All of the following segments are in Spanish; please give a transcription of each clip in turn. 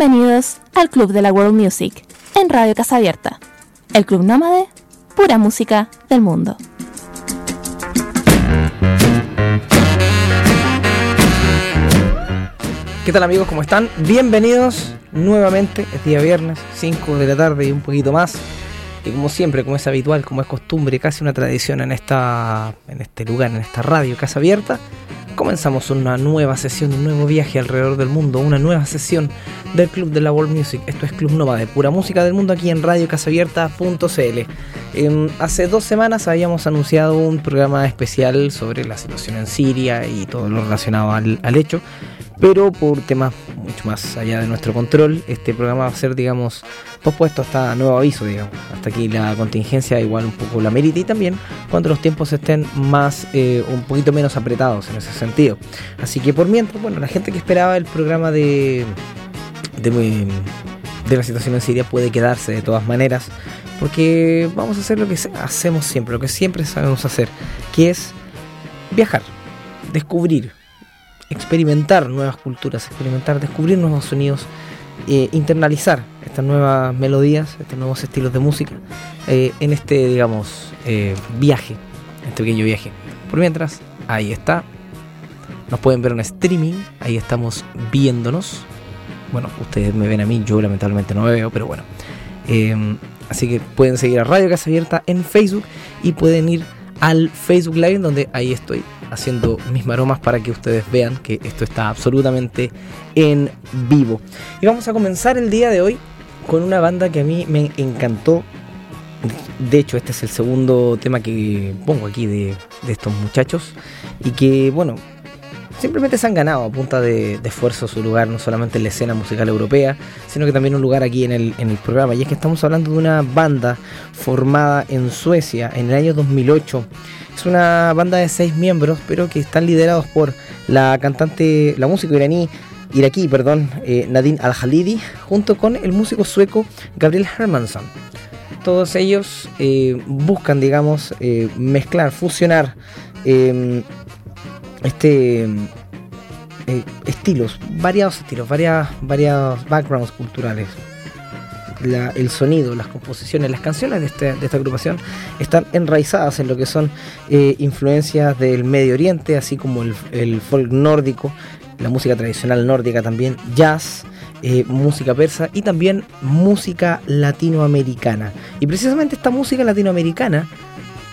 Bienvenidos al Club de la World Music en Radio Casa Abierta, el Club Nómade, pura música del mundo. ¿Qué tal amigos? ¿Cómo están? Bienvenidos nuevamente, es día viernes, 5 de la tarde y un poquito más. Y como siempre, como es habitual, como es costumbre, casi una tradición en, esta, en este lugar, en esta radio Casa Abierta, comenzamos una nueva sesión, un nuevo viaje alrededor del mundo, una nueva sesión del Club de la World Music. Esto es Club Nova de pura música del mundo aquí en radiocasabierta.cl. hace dos semanas habíamos anunciado un programa especial sobre la situación en Siria y todo lo relacionado al hecho pero por temas mucho más allá de nuestro control, este programa va a ser, digamos, pospuesto hasta nuevo aviso, digamos. Hasta aquí la contingencia igual un poco la merita y también cuando los tiempos estén más, eh, un poquito menos apretados en ese sentido. Así que por mientras, bueno, la gente que esperaba el programa de, de, de la situación en Siria puede quedarse de todas maneras, porque vamos a hacer lo que hacemos siempre, lo que siempre sabemos hacer, que es viajar, descubrir experimentar nuevas culturas, experimentar, descubrir nuevos sonidos, eh, internalizar estas nuevas melodías, estos nuevos estilos de música eh, en este, digamos, eh, viaje, este pequeño viaje. Por mientras, ahí está. Nos pueden ver en streaming, ahí estamos viéndonos. Bueno, ustedes me ven a mí, yo lamentablemente no me veo, pero bueno. así que pueden seguir a Radio Casa Abierta en Facebook y pueden ir al Facebook Live donde ahí estoy haciendo mis maromas para que ustedes vean que esto está absolutamente en vivo. Y vamos a comenzar el día de hoy con una banda que a mí me encantó. De hecho, este es el segundo tema que pongo aquí de, estos muchachos. Y que, bueno, simplemente se han ganado a punta de, esfuerzo su lugar, no solamente en la escena musical europea, sino que también un lugar aquí en el, en el programa. Y es que estamos hablando de una banda formada en Suecia en el año 2008 es una banda de seis miembros, pero que están liderados por la cantante, la música iraní, iraquí, perdón, eh, Nadine Al-Halidi, junto con el músico sueco Gabriel Hermansson. Todos ellos eh, buscan, digamos, eh, mezclar, fusionar em, este estilos, variados estilos, varias, varios backgrounds culturales, el sonido, las composiciones, las canciones de, este, esta agrupación están enraizadas en lo que son eh, influencias del Medio Oriente, así como el, folk nórdico, la música tradicional nórdica también, jazz, eh, música persa y también música latinoamericana. Y precisamente esta música latinoamericana,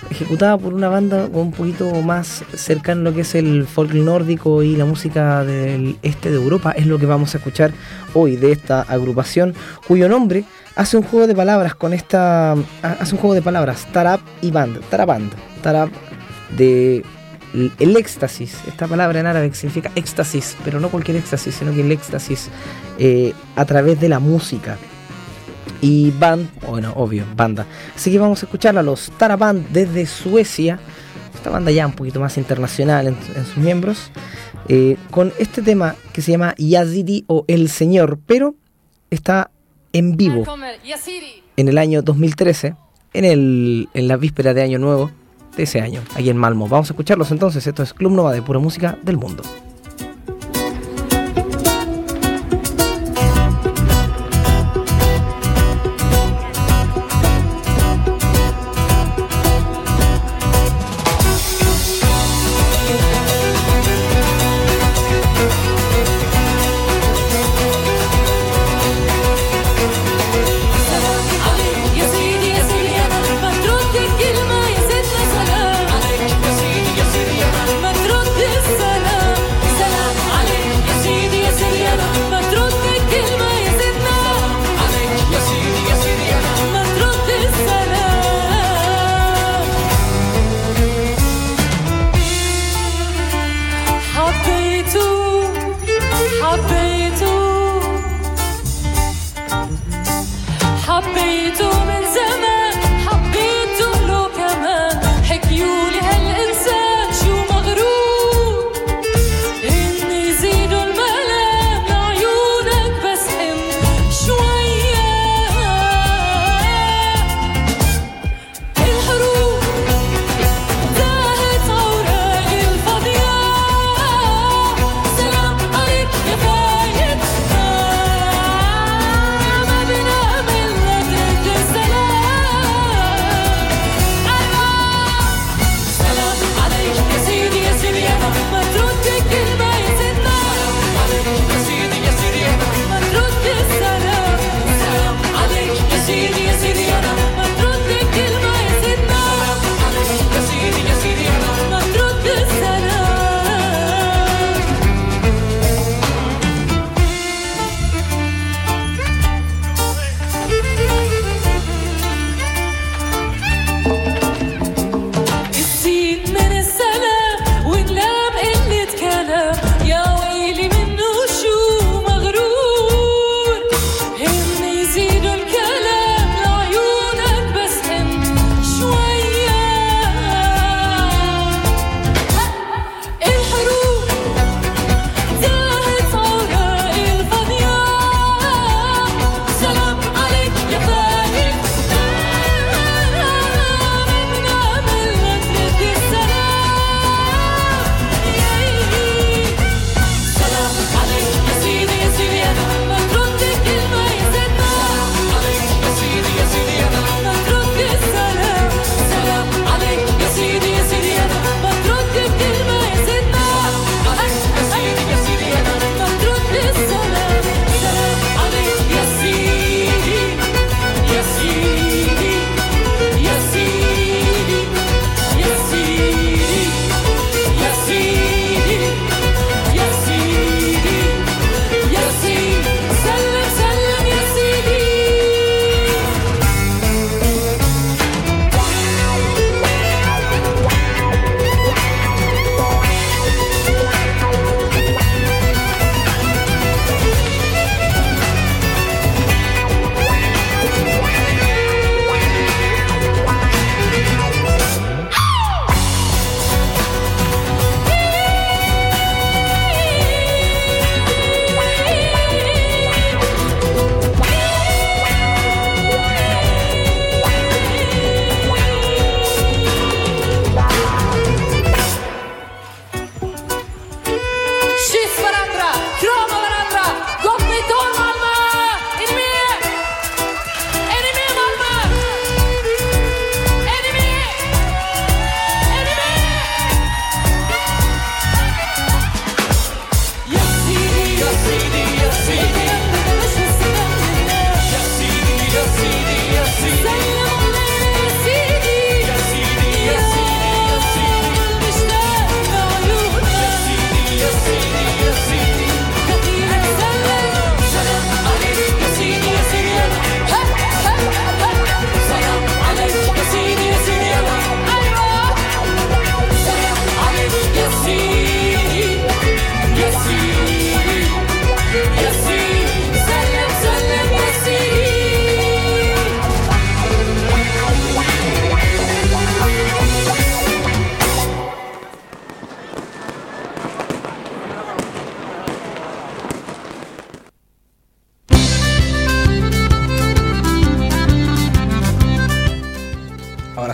ejecutada por una banda un poquito más cercana a lo que es el folk nórdico y la música del este de Europa, es lo que vamos a escuchar hoy de esta agrupación, cuyo nombre hace un juego de palabras con esta. Hace un juego de palabras, Tarab y Band. Taraband. Tarab de el éxtasis, esta palabra en árabe significa éxtasis, pero no cualquier éxtasis, sino que el éxtasis eh, a través de la música. Y band, bueno, obvio, banda. Así que vamos a escuchar a los Taraband desde Suecia, esta banda ya un poquito más internacional en, sus miembros, eh, con este tema que se llama Yazidi o El Señor, pero está en vivo en el año 2013, en, el, en la víspera de Año Nuevo de ese año, aquí en Malmo. Vamos a escucharlos entonces, esto es Club Nova de pura música del mundo.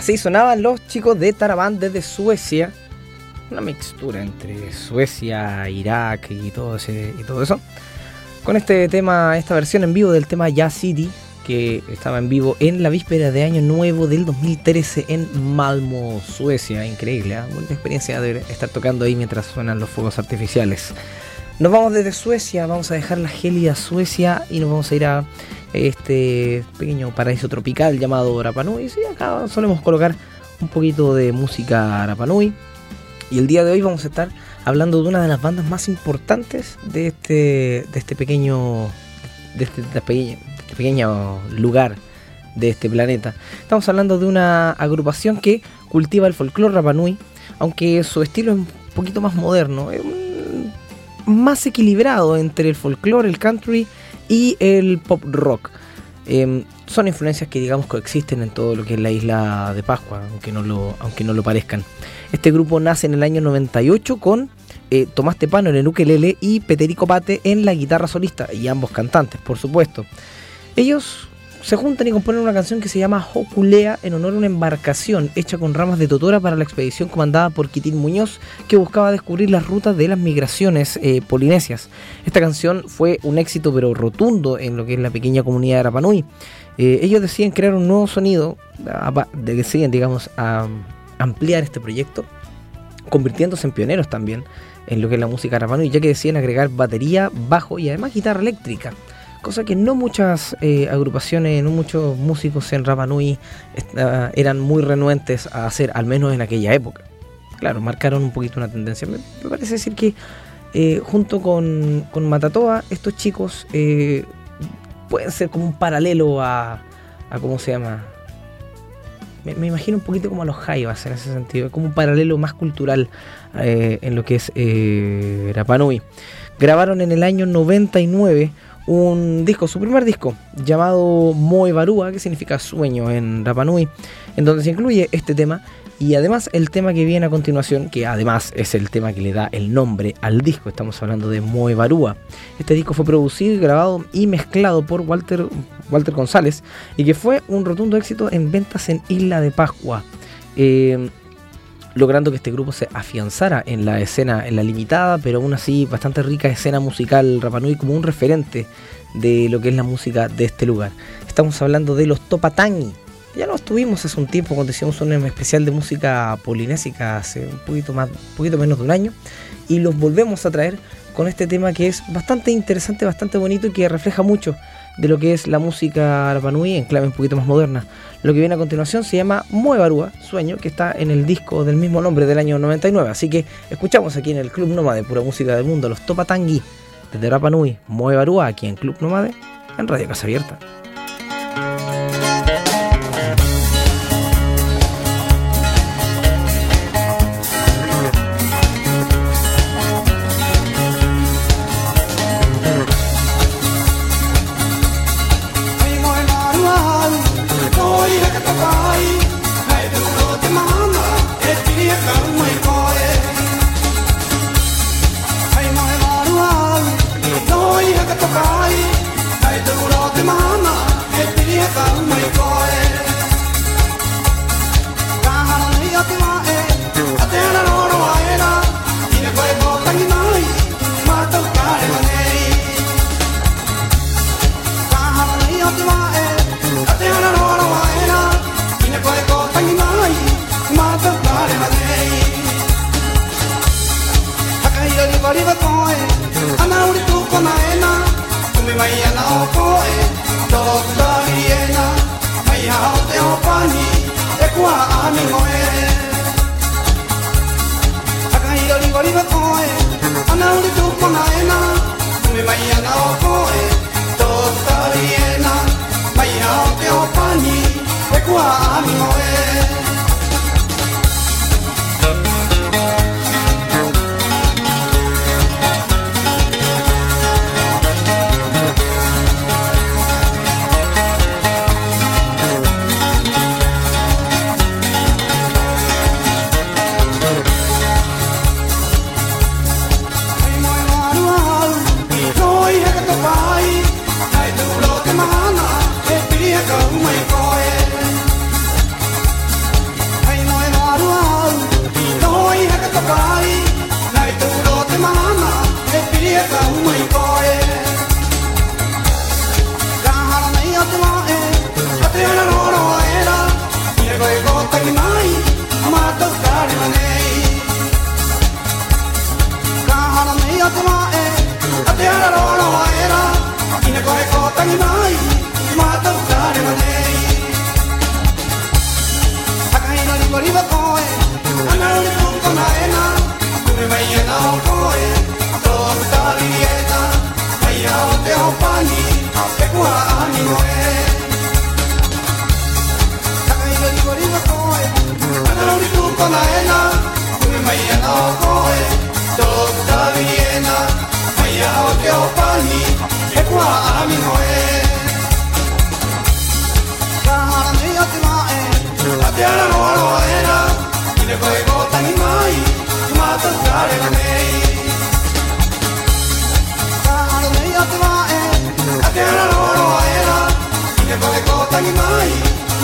Así sonaban los chicos de Taraban desde Suecia. Una mixtura entre Suecia, Irak y todo, ese, y todo eso. Con este tema, esta versión en vivo del tema Ya City, que estaba en vivo en la víspera de Año Nuevo del 2013 en Malmo, Suecia. Increíble, ¿eh? buena experiencia de estar tocando ahí mientras suenan los fuegos artificiales. Nos vamos desde Suecia, vamos a dejar la gélida Suecia y nos vamos a ir a este pequeño paraíso tropical llamado Rapanui. Sí, acá solemos colocar un poquito de música Rapanui. Y el día de hoy vamos a estar hablando de una de las bandas más importantes de este, de este pequeño, de este, de este pequeño lugar de este planeta. Estamos hablando de una agrupación que cultiva el folclore Rapanui, aunque su estilo es un poquito más moderno, más equilibrado entre el folclore, el country y el pop rock. Em, son influencias que digamos coexisten en todo lo que es la isla de Pascua, aunque no lo, aunque no lo parezcan. Este grupo nace en el año 98 con eh, Tomás Tepano en el ukelele y Peterico Pate en la guitarra solista, y ambos cantantes, por supuesto. Ellos se juntan y componen una canción que se llama Hokulea en honor a una embarcación hecha con ramas de totora para la expedición comandada por Quitín Muñoz que buscaba descubrir las rutas de las migraciones eh, polinesias. Esta canción fue un éxito pero rotundo en lo que es la pequeña comunidad de Rapanui. Eh, ellos deciden crear un nuevo sonido, deciden digamos ampliar este proyecto, convirtiéndose en pioneros también en lo que es la música Rapanui, ya que deciden agregar batería, bajo y además guitarra eléctrica cosa que no muchas eh, agrupaciones, no muchos músicos en Rapa Nui ah, eran muy renuentes a hacer, al menos en aquella época. Claro, marcaron un poquito una tendencia. Me, parece decir que eh, junto con, con, Matatoa, estos chicos eh, pueden ser como un paralelo a, a ¿cómo se llama? Me, imagino un poquito como a los Jaivas en ese sentido, como un paralelo más cultural en lo que es Rapanui. Grabaron en el año 99 un disco, su primer disco, llamado Moe que significa sueño en Rapanui, en donde se incluye este tema y además el tema que viene a continuación, que además es el tema que le da el nombre al disco, estamos hablando de Moe. Este disco fue producido, grabado y mezclado por Walter, Walter González y que fue un rotundo éxito en ventas en Isla de Pascua. Eh, logrando que este grupo se afianzara en la escena, en la limitada, pero aún así bastante rica escena musical Rapanui como un referente de lo que es la música de este lugar. Estamos hablando de los Topatangi. Ya lo tuvimos hace un tiempo cuando hicimos un especial de música polinésica hace un poquito, más, un poquito menos de un año y los volvemos a traer con este tema que es bastante interesante, bastante bonito y que refleja mucho de lo que es la música Rapanui en clave un poquito más moderna. Lo que viene a continuación se llama Muevarúa, Sueño, que está en el disco del mismo nombre del año 99. Así que escuchamos aquí en el Club Nómade, pura música del mundo, los Topatangui, desde Rapa Nui, Muevarúa, aquí en Club Nómade, en Radio Casa Abierta. Ecco a mi moe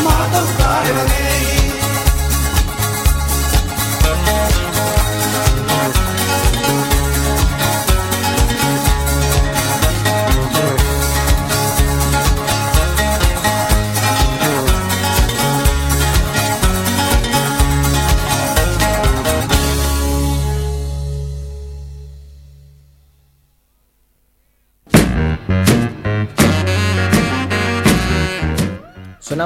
मातम कार्य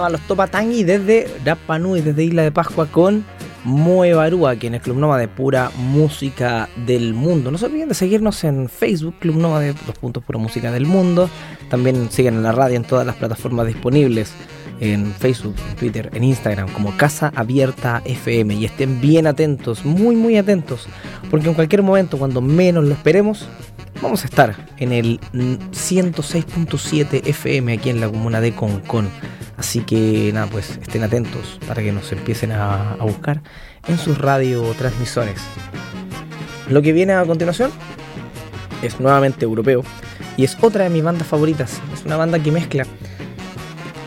Sonaban los Topatangi desde Rapa Nui, desde Isla de Pascua con Moe Barúa, quien es Club Noma de pura música del mundo. No se olviden de seguirnos en Facebook, Club Noma de los puntos pura música del mundo. También siguen en la radio en todas las plataformas disponibles, en Facebook, en Twitter, en Instagram, como Casa Abierta FM. Y estén bien atentos, muy muy atentos, porque en cualquier momento, cuando menos lo esperemos, vamos a estar en el 106.7 FM aquí en la comuna de Concón. Así que nada, pues estén atentos para que nos empiecen a, buscar en sus radiotransmisores. Lo que viene a continuación es nuevamente europeo y es otra de mis bandas favoritas. Es una banda que mezcla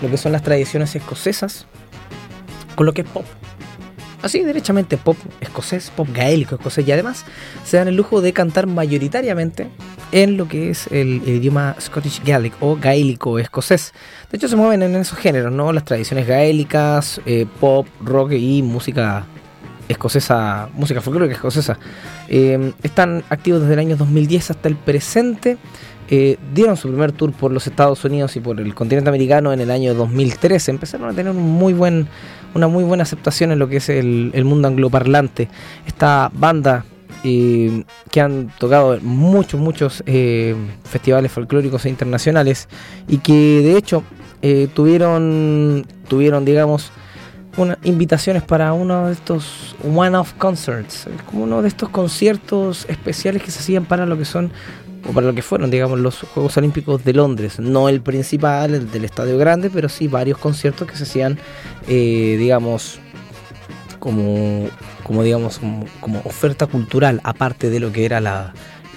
lo que son las tradiciones escocesas con lo que es pop. Así, derechamente pop escocés, pop gaélico escocés y además se dan el lujo de cantar mayoritariamente en lo que es el, idioma Scottish Gaelic o gaélico escocés. De hecho, se mueven en esos géneros, ¿no? Las tradiciones gaélicas, eh, pop, rock y música escocesa, música folclórica escocesa. Eh, están activos desde el año 2010 hasta el presente. Eh, dieron su primer tour por los Estados Unidos y por el continente americano en el año 2013. Empezaron a tener un muy buen, una muy buena aceptación en lo que es el, el mundo angloparlante. Esta banda que han tocado muchos, muchos eh, festivales folclóricos e internacionales y que de hecho eh, tuvieron, tuvieron, digamos, una, invitaciones para uno de estos one-off concerts, como uno de estos conciertos especiales que se hacían para lo que son o para lo que fueron, digamos, los Juegos Olímpicos de Londres. No el principal, el del Estadio Grande, pero sí varios conciertos que se hacían, eh, digamos, como como digamos, como, oferta cultural, aparte de lo que era la,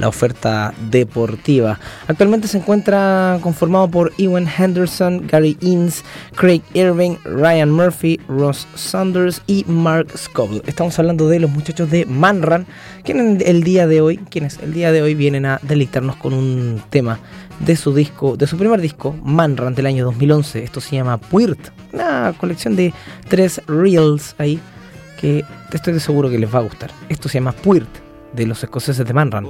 oferta deportiva. Actualmente se encuentra conformado por Ewan Henderson, Gary Innes, Craig Irving, Ryan Murphy, Ross Saunders y Mark Scoble. Estamos hablando de los muchachos de Manran, quienes el día de hoy, quienes el día de hoy vienen a deleitarnos con un tema de su disco, de su primer disco, Manran del año 2011. Esto se llama Puirt, una colección de tres reels ahí que estoy seguro que les va a gustar. Esto se llama Puirt de los escoceses de Manran.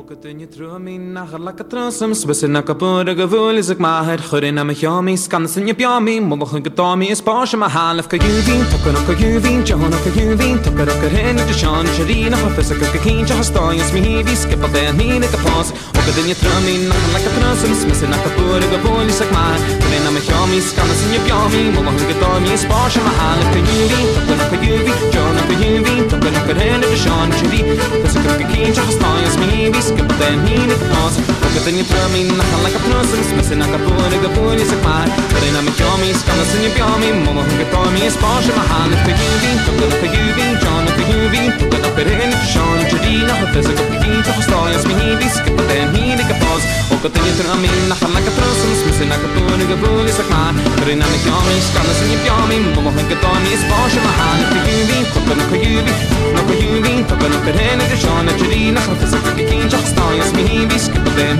and mean it awesome. Porque tenje promi, nahan like a prosim, smisi na kapuri, gapuri se kvar. Kari na mi kjomi, skana sin je pjomi, momo hunge tomi, spaši mahan, if pegubi, tukka na pegubi, john if pegubi, tukka na perin, shon, čudina, hafisa kapiki, tukka stoja, smihibi, skapa ten hidi kapos. Oko tenje promi, nahan like a prosim, smisi na kapuri, gapuri se kvar. Kari na mi kjomi, skana sin je pjomi, momo hunge tomi, spaši mahan, if pegubi, tukka na pegubi, na pegubi, tukka na perin, shon, čudina, hafisa kapiki, tukka stoja, smihibi, skapa ten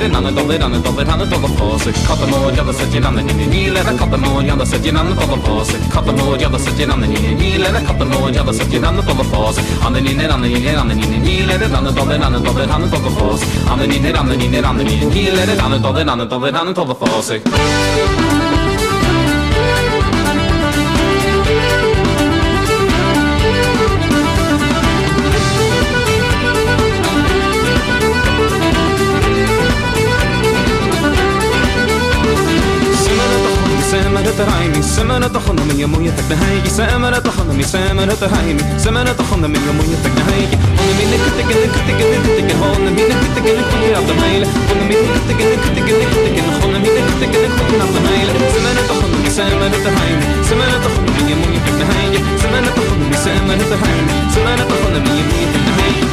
sitting on the dolly, on the dolly, on the dolly horse. Cut the mold, you're Katterinanne dollar, anne the hanne dollar på sig Kattemor, ja da sitter anne inni nilene Kattemor, ja da sitter anne dollar på sig the ja da sitter anne inni nilene Kattemor, ja da sitter anne dollar på sig Anne ninner, anne on the ninner on the dollar, on the hanne dollar på sig Anne ninner, On the anne ninner nilene Anne dollar, anne dollar, hanne dollar på sig Anne ninner, anne ninner, anne ninner nilene Anne dollar, anne dollar, hanne dollar på sig سمرت رايمي سمرت خنمي يا مويا تكنهايك سمرت خنمي سمرت رايمي سمرت خنمي يا مويا تكنهايك هون من كتك كتك كتك هون من كتك كتك عبد مايل هون من كتك كتك كتك هون من كتك كتك عبد مايل سمرت خنمي سمرت رايمي سمرت خنمي يا مويا تكنهايك سمرت خنمي سمرت رايمي سمرت خنمي يا مويا تكنهايك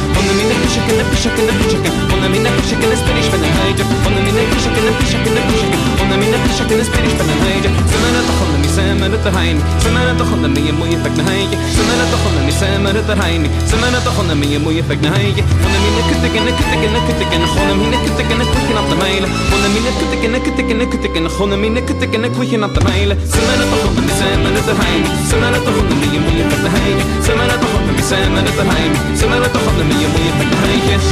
napiszek, napiszek, napiszek Ona mi the ale spirisz mnie najdzie Ona mi napiszek, napiszek, napiszek Ona the napiszek, ale the mnie najdzie Semana the chonna mi semana to hajmi Semana to chonna mi the moje pek na hajdzie Semana to chonna mi semana to the Semana to the mi je moje pek na hajdzie Ona mi nakutek, nakutek, the Ona mi the nakutek op de mijlen Ona mi nakutek, nakutek, nakutek on the nakutek, nakutek op de mijlen Semana to chonna mi semana to hajmi Semana to chonna mi je moje pek na hajdzie Semana to the mi semana to hajmi Semana to the mi je moje pek na hajmi Rodríguez.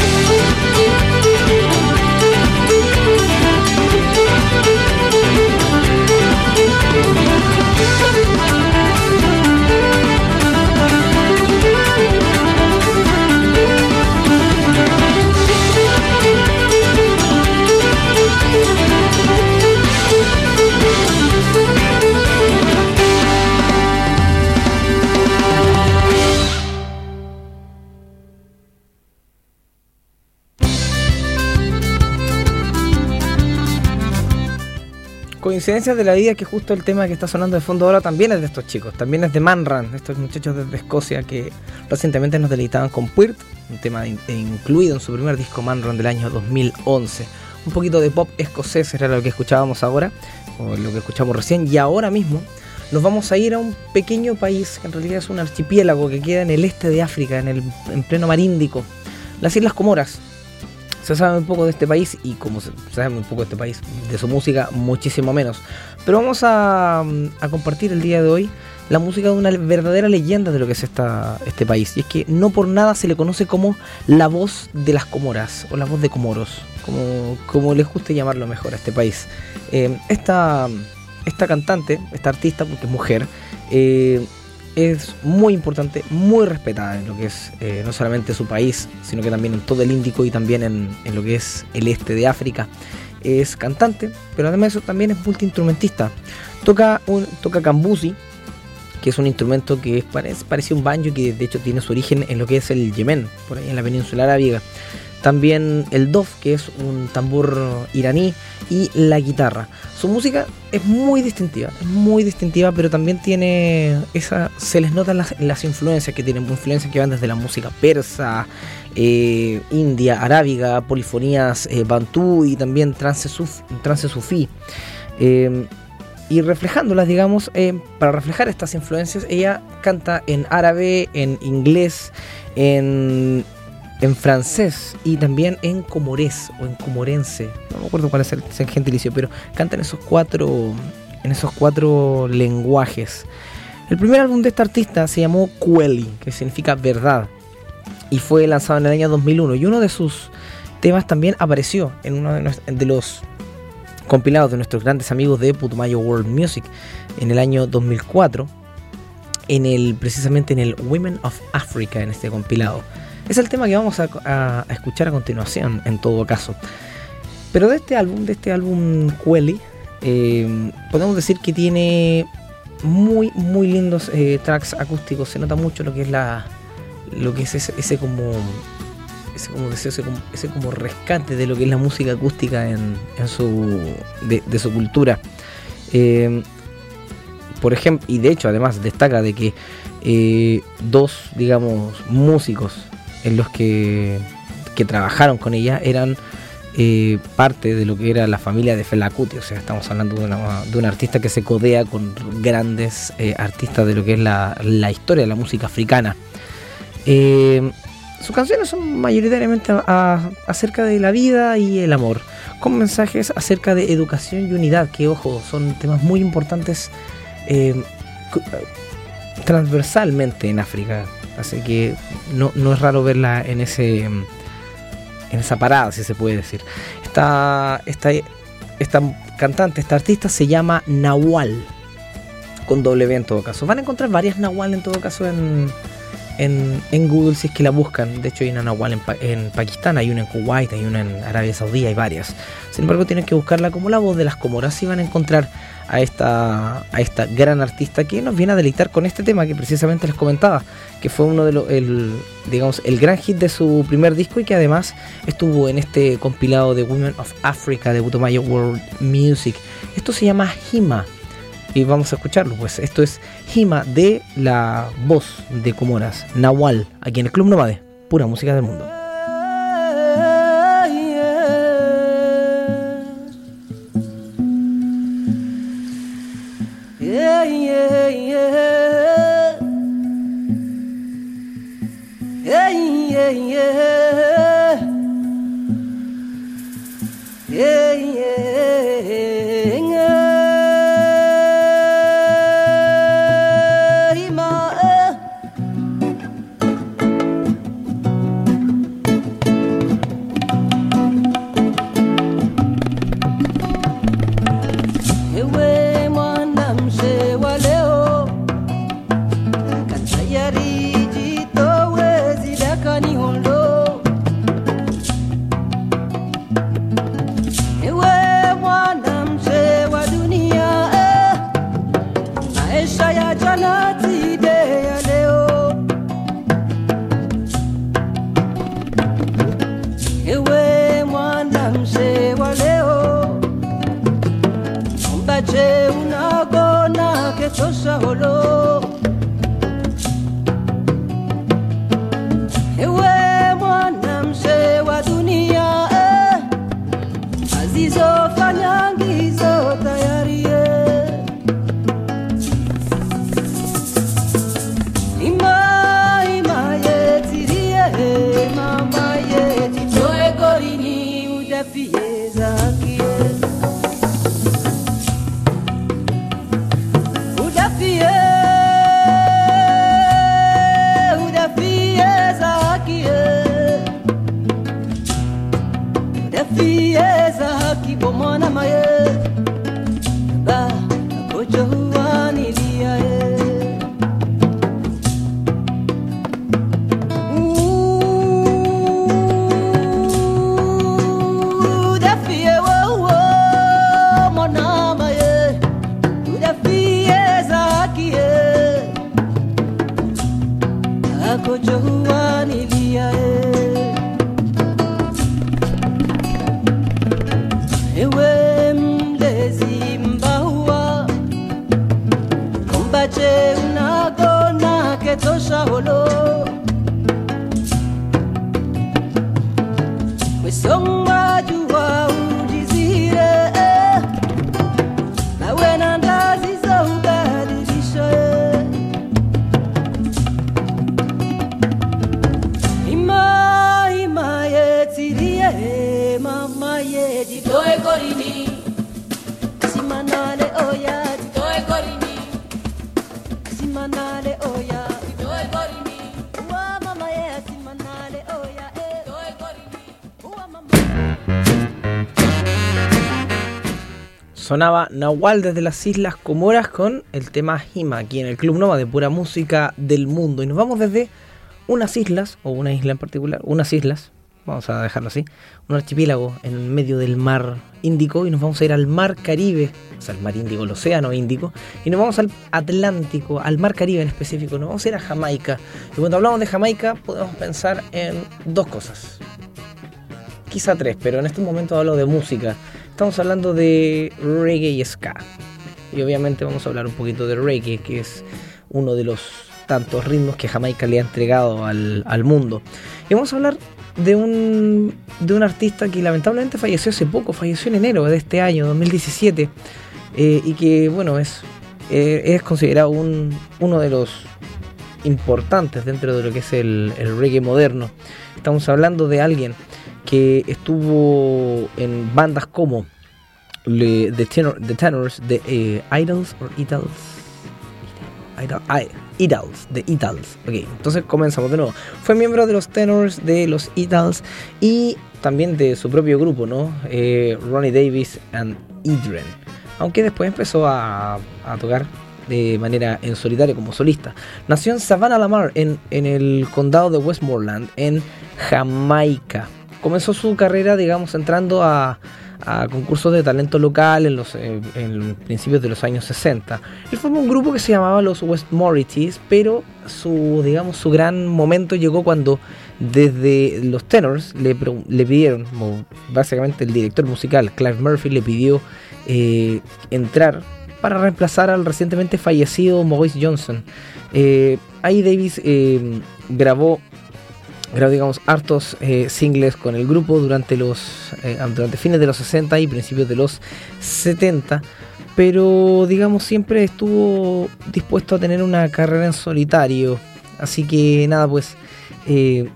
Coincidencias de la vida que justo el tema que está sonando de fondo ahora también es de estos chicos, también es de Manran, estos muchachos desde Escocia que recientemente nos deleitaban con Puirt, un tema in- incluido en su primer disco Manran del año 2011. Un poquito de pop escocés era lo que escuchábamos ahora, o lo que escuchamos recién, y ahora mismo nos vamos a ir a un pequeño país que en realidad es un archipiélago que queda en el este de África, en, el, en pleno mar Índico, las Islas Comoras se sabe un poco de este país y como se sabe un poco de este país, de su música, muchísimo menos. Pero vamos a, mm, a compartir el día de hoy la música de una verdadera leyenda de lo que es esta, este país. Y es que no por nada se le conoce como la voz de las Comoras o la voz de Comoros, como, como les guste llamarlo mejor a este país. Eh, esta, esta cantante, esta artista, porque es mujer, eh, es muy importante, muy respetada en lo que es eh, no solamente su país, sino que también en todo el Índico y también en, en lo que es el este de África. Es cantante, pero además de eso también es multiinstrumentista. Toca, un, toca cambusi, que es un instrumento que parece, parecido a un banjo que de hecho tiene su origen en lo que es el Yemen, por ahí en la península arábiga. También el dof, que es un tambor iraní, y la guitarra. Su música es muy distintiva, es muy distintiva, pero también tiene esa, se les notan las, las influencias que tienen, influencias que van desde la música persa, eh, india, arábiga, polifonías eh, bantú y también trance, trance sufí. Eh, y reflejándolas, digamos, para reflejar estas influencias, ella canta en árabe, en inglés, en, en francés y también en comorés o en comorense. No me acuerdo cuál es el, gentilicio, pero canta en esos cuatro, en esos cuatro lenguajes. El primer álbum de esta artista se llamó Quelly, que significa verdad, y fue lanzado en el año 2001. Y uno de sus temas también apareció en uno de, nues- de los compilados de nuestros grandes amigos de Putumayo World Music en el año 2004, en el, precisamente en el Women of Africa, en este compilado. Es el tema que vamos a, escuchar a continuación, en todo caso. Pero de este álbum, de este álbum Quelly, eh, podemos decir que tiene muy, muy lindos eh, tracks acústicos. Se nota mucho lo que es la, lo que es ese, ese como ese como deseo, ese como, ese como rescate de lo que es la música acústica en, en su, de, su cultura. Eh, por ejemplo, y de hecho además destaca de que dos, digamos, músicos en los que, que trabajaron con ella eran eh, parte de lo que era la familia de Fela Kuti, o sea, estamos hablando de, una, de un artista que se codea con grandes eh, artistas de lo que es la, la historia de la música africana. Eh, sus canciones son mayoritariamente acerca de la vida y el amor, con mensajes acerca de educación y unidad, que ojo, son temas muy importantes transversalmente en África. Así que no, no es raro verla en ese en esa parada, si se puede decir. Esta, esta, esta cantante, esta artista se llama Nawal, con B en todo caso. Van a encontrar varias Nawal en todo caso en, en, Google si es que la buscan. De hecho, hay una Nawal en, en Pakistán, hay una en Kuwait, hay una en Arabia Saudí, hay varias. Sin embargo, tienen que buscarla como la voz de las Comoras y van a encontrar a esta, a esta gran artista que nos viene a deleitar con este tema que precisamente les comentaba, que fue uno de los, el, digamos, el gran hit de su primer disco y que además estuvo en este compilado de Women of Africa de Butomayo World Music. Esto se llama Hima y vamos a escucharlo, pues esto es Hima de la voz de Comoras, Nawal, aquí en el Club Nómade, pura música del mundo. Sonaba Nahual desde las Islas Comoras con el tema Hima, aquí en el Club Nova de pura música del mundo. Y nos vamos desde unas islas, o una isla en particular, unas islas, vamos a dejarlo así, un archipiélago en medio del mar Índico y nos vamos a ir al mar Caribe, o sea, el mar Índico, el océano Índico, y nos vamos al Atlántico, al mar Caribe en específico, nos vamos a ir a Jamaica. Y cuando hablamos de Jamaica podemos pensar en dos cosas, quizá tres, pero en este momento hablo de música. Estamos hablando de reggae y ska. Y obviamente vamos a hablar un poquito de reggae, que es uno de los tantos ritmos que Jamaica le ha entregado al, al mundo. Y vamos a hablar de un, de un artista que lamentablemente falleció hace poco, falleció en enero de este año, 2017, eh, y que, bueno, es, eh, es considerado un, uno de los importantes dentro de lo que es el, el reggae moderno. Estamos hablando de alguien que estuvo en bandas como The, The Tenors, The eh, Idols or Idols. Idol- I- Idols, The Idols. Ok, entonces comenzamos de nuevo. Fue miembro de los Tenors, de los Idols y también de su propio grupo, ¿no? Eh, Ronnie Davis and Idren. Aunque después empezó a, a tocar de manera en solitario como solista. Nació en Savannah Lamar, en, en el condado de Westmoreland, en Jamaica. Comenzó su carrera, digamos, entrando a, concursos de talento local en los eh, principios de los años 60. Él formó un grupo que se llamaba los Westmorities, pero su, digamos, su gran momento llegó cuando desde los Tenors le, pidieron, básicamente el director musical, Clive Murphy, le pidió eh, entrar para reemplazar al recientemente fallecido Maurice Johnson. Eh, ahí Davis eh, grabó grabó digamos hartos eh, singles con el grupo durante los eh, durante fines de los 60 y principios de los 70 pero digamos siempre estuvo dispuesto a tener una carrera en solitario. Así que nada pues eh,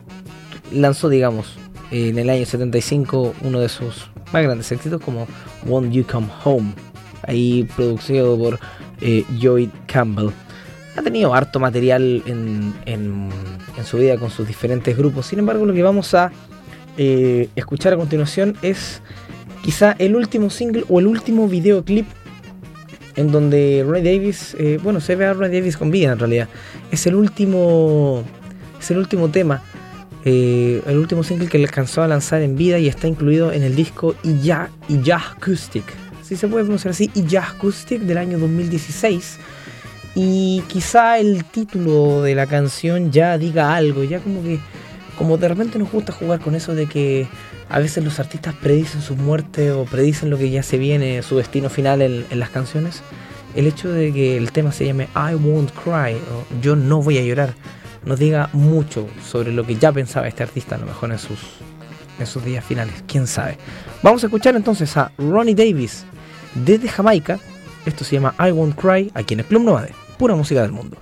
lanzó digamos en el año 75 uno de sus más grandes éxitos como Won't You Come Home ahí producido por eh, Joey Campbell ha tenido harto material en, en- su vida con sus diferentes grupos. Sin embargo, lo que vamos a eh, escuchar a continuación es quizá el último single o el último videoclip en donde Ronnie Davis, eh, bueno, se ve a Ronnie Davis con vida en realidad. Es el último, es el último tema, eh, el último single que le alcanzó a lanzar en vida y está incluido en el disco Ija, Ija Acoustic. Si se puede pronunciar así, Ija Acoustic del año 2016. Y quizá el título de la canción ya diga algo, ya como que, como de repente nos gusta jugar con eso de que a veces los artistas predicen su muerte o predicen lo que ya se viene, su destino final en, en las canciones. El hecho de que el tema se llame I Won't Cry o Yo no voy a llorar nos diga mucho sobre lo que ya pensaba este artista a lo mejor en sus, en sus días finales, quién sabe. Vamos a escuchar entonces a Ronnie Davis desde Jamaica. Esto se llama I Won't Cry aquí en el Club Nomade, pura música del mundo.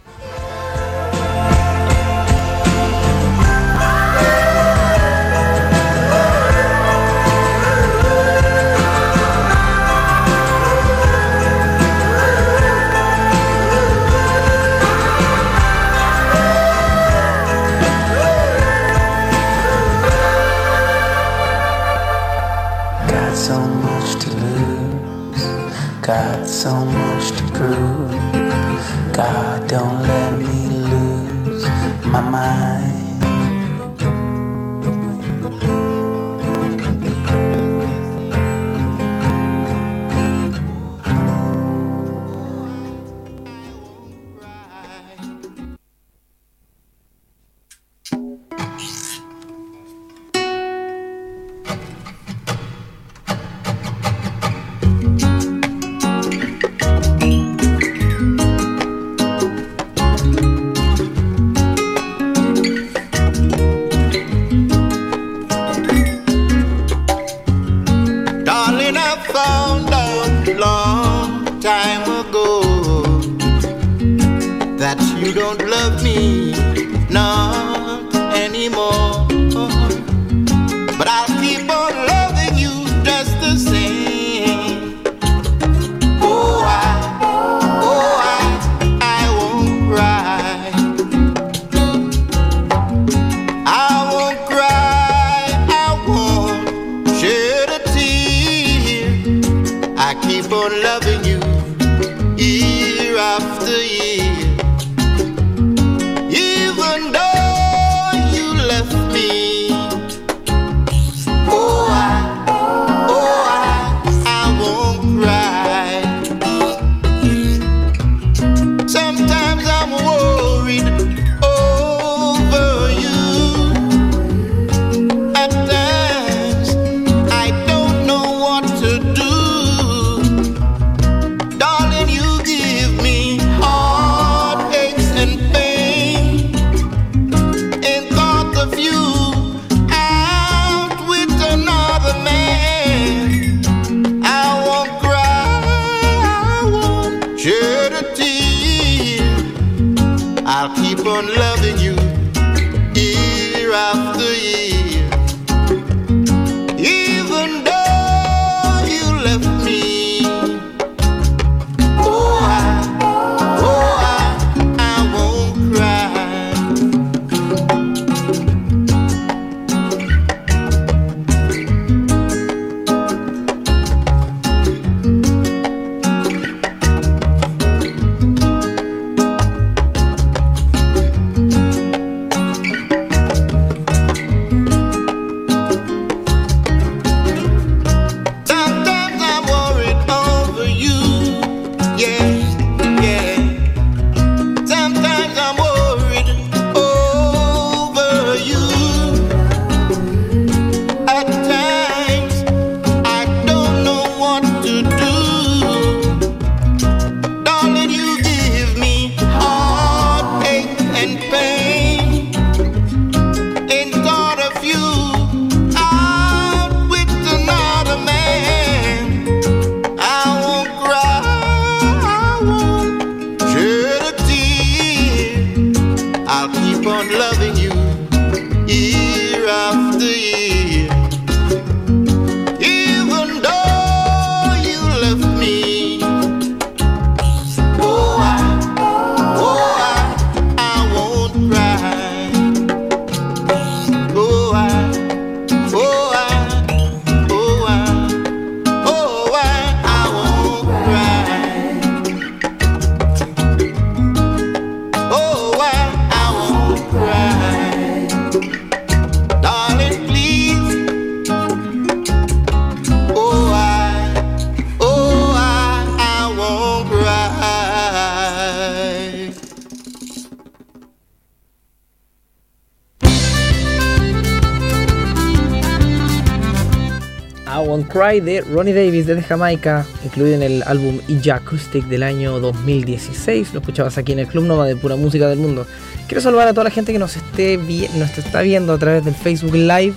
De Ronnie Davis desde Jamaica, incluido en el álbum Ija Acoustic del año 2016. Lo escuchabas aquí en el Club Nova de Pura Música del Mundo. Quiero saludar a toda la gente que nos, está viendo a través del Facebook Live.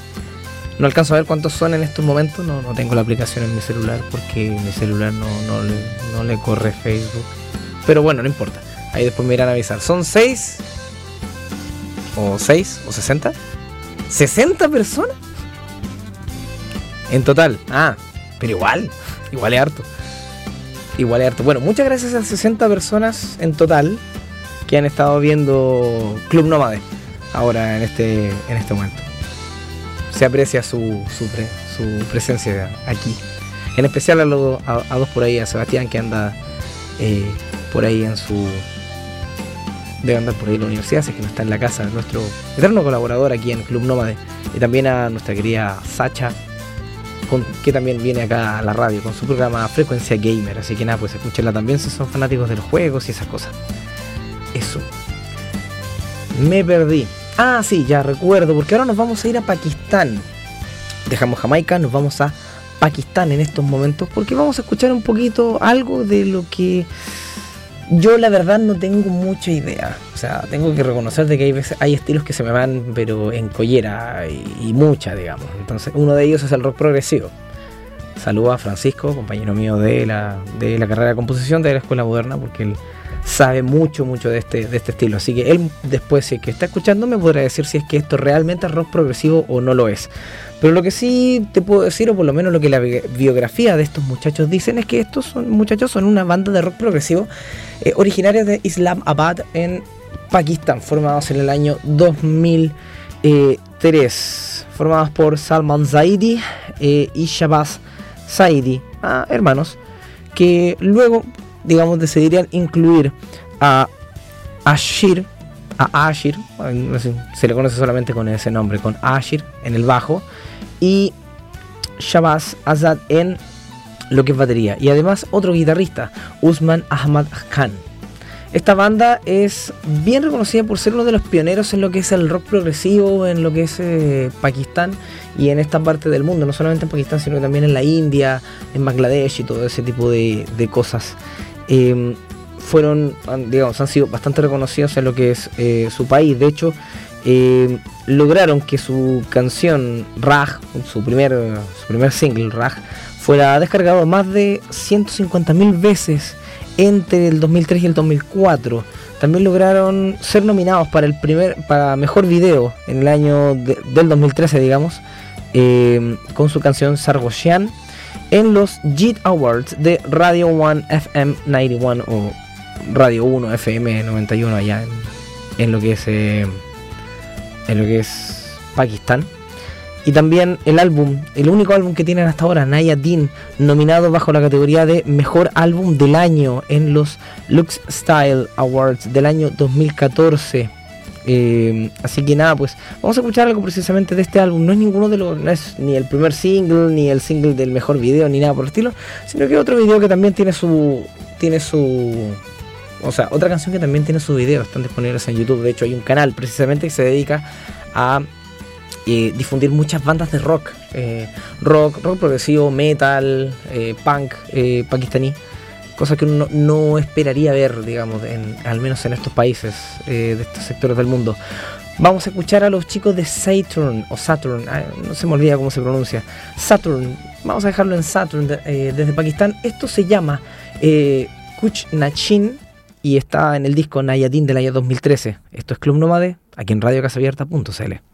No alcanzo a ver cuántos son en estos momentos, no, tengo la aplicación en mi celular porque mi celular no, no, le, no le corre Facebook. Pero bueno, no importa. Ahí después me irán a avisar. Son 6 o 6 o 60. ¿60 personas? En total. Ah, pero igual. Igual es harto. Igual es harto. Bueno, muchas gracias a 60 personas en total que han estado viendo Club Nómade ahora en este, en este momento. Se aprecia su, su, pre- su presencia aquí. En especial a, los- a- dos por ahí, a Sebastián que anda eh, por ahí en su... Debe andar por ahí en la universidad, así que no está en la casa, nuestro eterno colaborador aquí en Club Nómade. Y también a nuestra querida Sacha, que también viene acá a la radio con su programa Frecuencia Gamer. Así que nada, pues escúchenla también si son fanáticos de los juegos y esas cosas. Eso. Me perdí. Ah, sí, ya recuerdo, porque ahora nos vamos a ir a Pakistán. Dejamos Jamaica, nos vamos a Pakistán en estos momentos, porque vamos a escuchar un poquito algo de lo que yo la verdad no tengo mucha idea. O sea, tengo que reconocer de que hay, veces, hay estilos que se me van, pero en collera y, mucha, digamos. Entonces, uno de ellos es el rock progresivo. Saludo a Francisco, compañero mío de la, de la carrera de composición de la Escuela Moderna, porque él sabe mucho, mucho de este, de este estilo. Así que él después, si que está escuchando, me podrá decir si es que esto realmente es rock progresivo o no lo es. Pero lo que sí te puedo decir, o por lo menos lo que la bi- biografía de estos muchachos dicen, es que estos son, muchachos son una banda de rock progresivo eh, originaria de Islamabad en Pakistán, formados en el año 2003. Formados por Salman Zaidi eh, y Shabazz Zaidi, ah, hermanos, que luego, digamos, decidirían incluir a Ashir, a Ashir, se le conoce solamente con ese nombre, con Ashir en el bajo, y Shabazz Azad en lo que es batería. Y además otro guitarrista, Usman Ahmad Khan. Esta banda es bien reconocida por ser uno de los pioneros en lo que es el rock progresivo, en lo que es eh, Pakistán y en esta parte del mundo, no solamente en Pakistán, sino también en la India, en Bangladesh y todo ese tipo de cosas. Eh, fueron, digamos, han sido bastante reconocidos en lo que es eh, su país. De hecho, eh, lograron que su canción Raj, su primer, su primer single Raj, fuera descargado más de 150.000 veces entre el 2003 y el 2004. También lograron ser nominados para el primer para mejor video en el año de- del 2013, digamos, eh, con su canción Sargoshan en los JIT Awards de Radio 1 FM 91 o Radio 1 FM 91 allá en, lo que es eh, en lo que es Pakistán. Y también el álbum, el único álbum que tienen hasta ahora, Naya Dean, nominado bajo la categoría de Mejor Álbum del Año en los Lux Style Awards del año 2014. Eh, así que nada, pues vamos a escuchar algo precisamente de este álbum. No es ninguno de los, no es ni el primer single, ni el single del mejor video, ni nada por el estilo, sino que otro video que también tiene su, tiene su, o sea, otra canción que también tiene su video, están disponibles en YouTube. De hecho, hay un canal precisamente que se dedica a eh, difundir muchas bandas de rock, eh, rock, rock progresivo, metal, eh, punk pakistaní, cosa que uno no esperaría ver, digamos, en- al menos en estos países, eh, de estos sectores del mundo. Vamos a escuchar a los chicos de Saturn o Saturn, ah, no se me olvida cómo se pronuncia, Saturn. Vamos a dejarlo en Saturn eh, desde Pakistán. Esto se llama eh, Kuch Nachin y está en el disco Nayadin del año 2013. Esto es Club Nómade, aquí en radiocasabierta.cl. Thank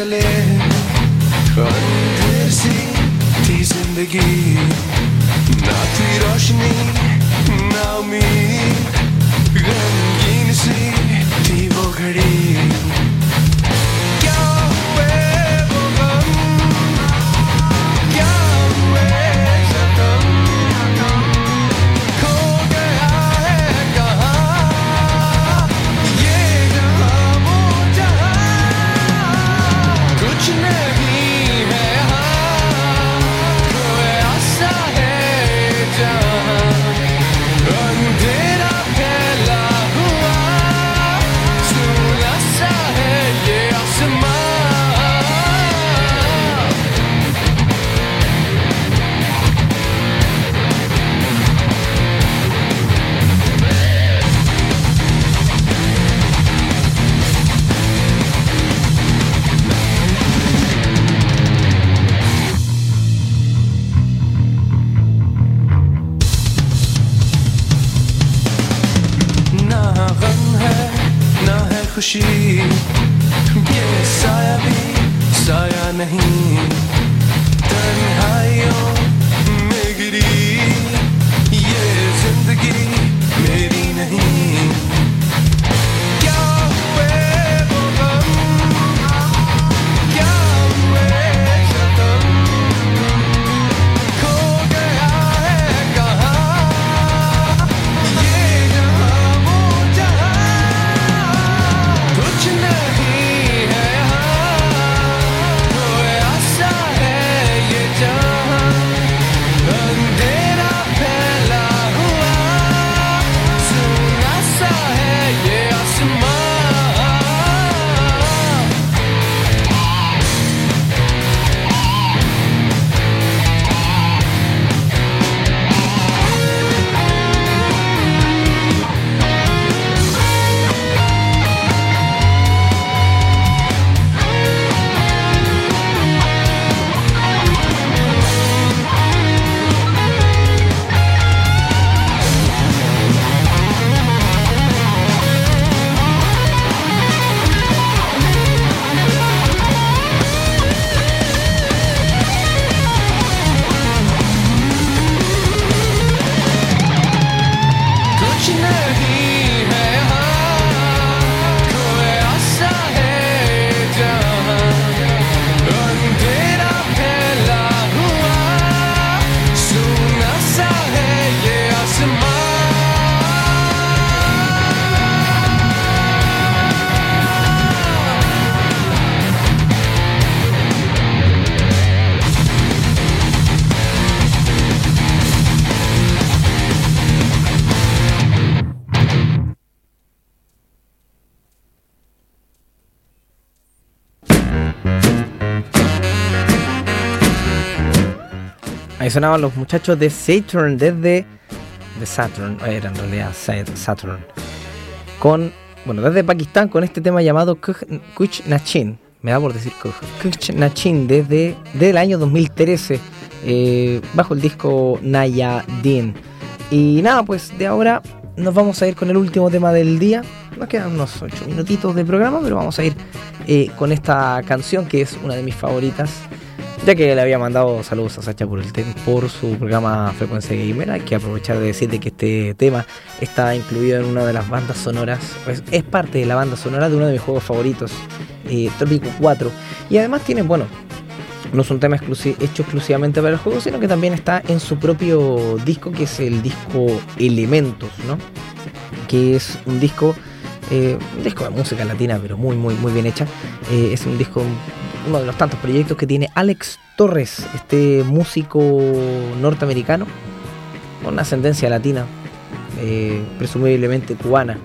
तले अंधेर सी थी ज़िंदगी। ना थी रोशनी ना उम्मीद गमगीन सी थी वो घड़ी। Sonaban los muchachos de Saturn desde. De Saturn, era en realidad Sa- Saturn. Con. Bueno, desde Pakistán con este tema llamado Kuch Nachin. Me da por decir Kuch. Nachin desde del año 2013. eh, bajo el disco Naya Din. Y nada, pues de ahora nos vamos a ir con el último tema del día. Nos quedan unos 8 minutitos de programa, pero vamos a ir eh, con esta canción que es una de mis favoritas. Ya que le había mandado saludos a Sacha por por su programa Frecuencia Gamer, hay que aprovechar de decir de que este tema está incluido en una de las bandas sonoras, es, parte de la banda sonora de uno de mis juegos favoritos, eh, Tropico 4. Y además tiene, bueno, no es un tema hecho exclusivamente para el juego, sino que también está en su propio disco, que es el disco Elementos, ¿no? Que es un disco, eh, un disco de música latina, pero muy, muy, muy bien hecha. Eh, es un disco, uno de los tantos proyectos que tiene Alex Torres, este músico norteamericano, con ascendencia latina, eh, presumiblemente cubana.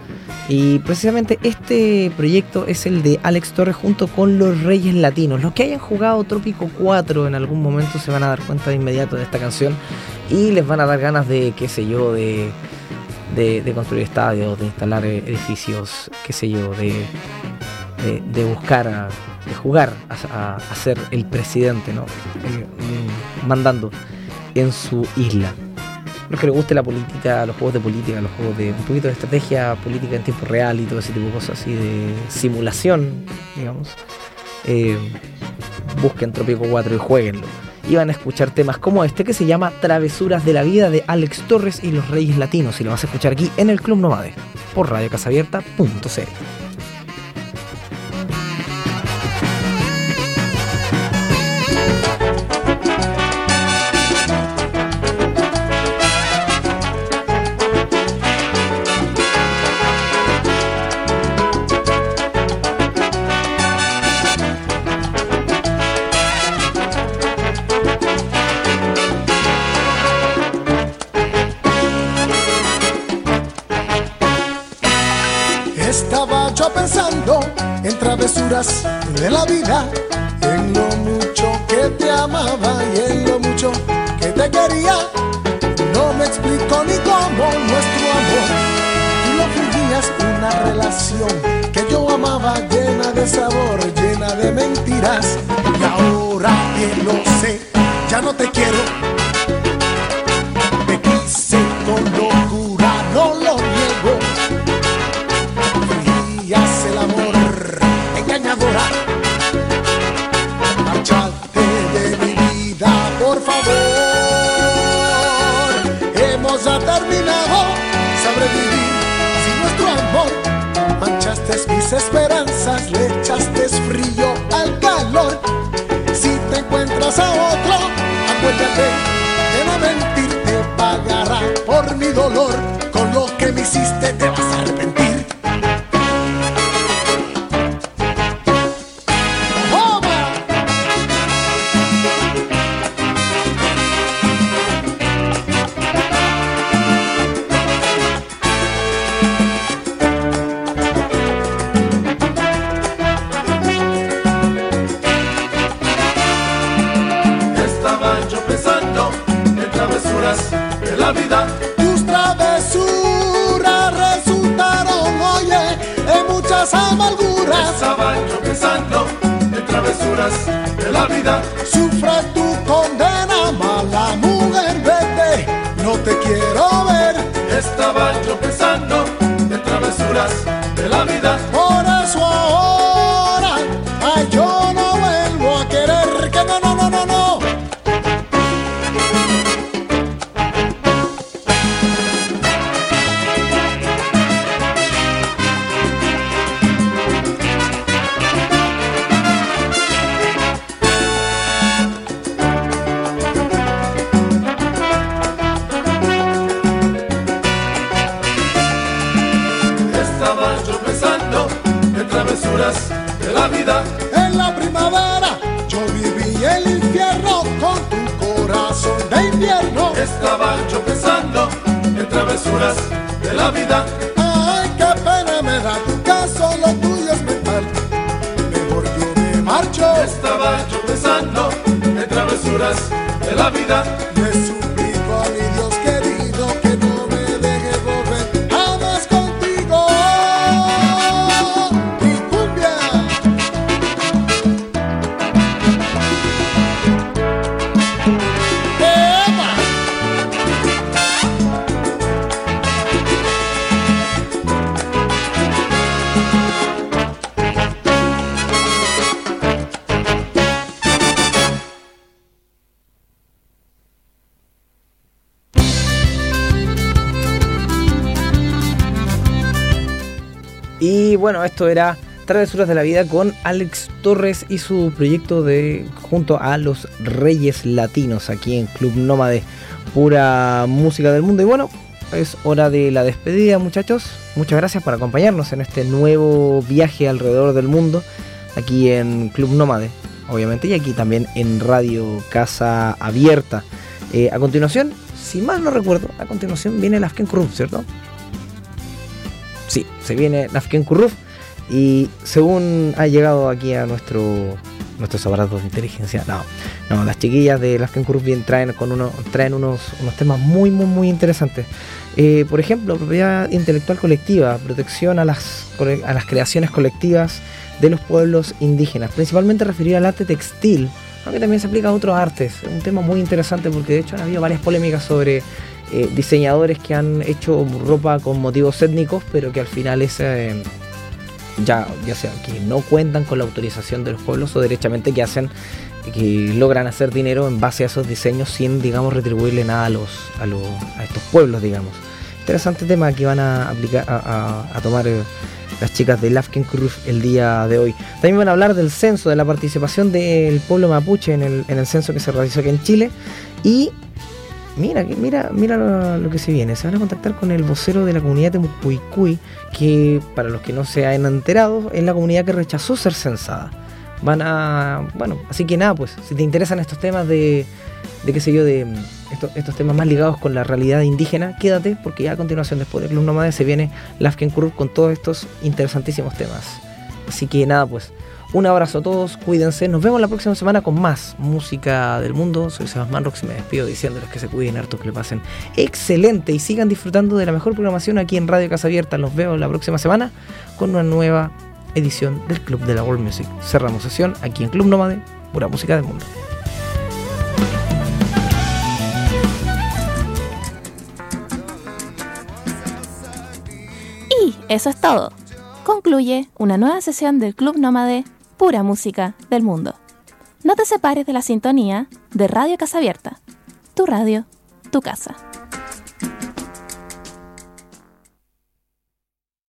Y precisamente este proyecto es el de Alex Torres junto con los Reyes Latinos. Los que hayan jugado Trópico 4 en algún momento se van a dar cuenta de inmediato de esta canción y les van a dar ganas de, qué sé yo, de, de, construir estadios, de instalar edificios, qué sé yo, de, de, de buscar, a- de jugar a, a- ser el presidente, ¿no? Eh, mm, mandando en su isla. Los que les guste la política, los juegos de política, los juegos de un poquito de estrategia política en tiempo real y todo ese tipo de cosas así de simulación, digamos. eh, busquen Trópico 4 y jueguenlo. Y van a escuchar temas como este que se llama Travesuras de la Vida de Alex Torres y los Reyes Latinos. Y lo vas a escuchar aquí en el Club Nomade por radiocasabierta.cl. vida, en lo mucho que te amaba y en lo mucho que te quería. No me explico ni cómo nuestro amor, tú lo fingías una relación que yo amaba llena de sabor, llena de mentiras. Y ahora que lo sé, ya no te quiero. Esperanzas, le echaste frío al calor. Si te encuentras a otro, acuérdate de no mentir, te pagará por mi dolor. Con lo que me hiciste te travesuras de la vida. Ay, qué pena me da que solo tuyo es mental. Mejor yo me marcho. Estaba yo pensando en travesuras de la vida. Esto era Travesuras de la Vida con Alex Torres y su proyecto de junto a los Reyes Latinos aquí en Club Nómade, pura música del mundo. Y bueno, es hora de la despedida, muchachos. Muchas gracias por acompañarnos en este nuevo viaje alrededor del mundo aquí en Club Nómade, obviamente, y aquí también en Radio Casa Abierta. Eh, a continuación, si mal no recuerdo, a continuación viene Afghan Corrupt, ¿cierto? Sí, se viene Nafken Kurruf y según ha llegado aquí a nuestro nuestros aparatos de inteligencia, no, no, las chiquillas de Nafken Kurruf bien traen con uno, traen unos, unos temas muy muy muy interesantes. Eh, por ejemplo, propiedad intelectual colectiva, protección a las a las creaciones colectivas de los pueblos indígenas, principalmente referido al arte textil, aunque también se aplica a otros artes. Es un tema muy interesante porque de hecho han habido varias polémicas sobre eh, diseñadores que han hecho ropa con motivos étnicos, pero que al final es, eh, ya, ya sea que no cuentan con la autorización de los pueblos o derechamente que hacen que logran hacer dinero en base a esos diseños sin digamos retribuirle nada a los a, los, a estos pueblos digamos interesante tema que van a aplicar a, a- tomar eh, las chicas de Lafken Cruz el día de hoy. También van a hablar del censo, de la participación del pueblo mapuche en el, en el censo que se realizó aquí en Chile. Y mira, mira, mira lo, que se viene. Se van a contactar con el vocero de la comunidad de Mucuicuy, que para los que no se hayan enterado, es la comunidad que rechazó ser censada. Van a. Bueno, así que nada, pues, si te interesan estos temas de. de qué sé yo, de mm, estos, temas más ligados con la realidad indígena, quédate, porque ya a continuación, después del Club Nómade, se viene Lafken Curve con todos estos interesantísimos temas. Así que nada, pues, un abrazo a todos, cuídense. Nos vemos la próxima semana con más música del mundo. Soy Sebastián Rox y me despido diciéndoles que se cuiden harto, que le pasen excelente y sigan disfrutando de la mejor programación aquí en Radio Casa Abierta. Los veo la próxima semana con una nueva edición del Club de la World Music. Cerramos sesión aquí en Club Nómade, pura música del mundo. Y eso es todo. Concluye una nueva sesión del Club Nómade Pura Música del Mundo. No te separes de la sintonía de Radio Casa Abierta. Tu radio, tu casa.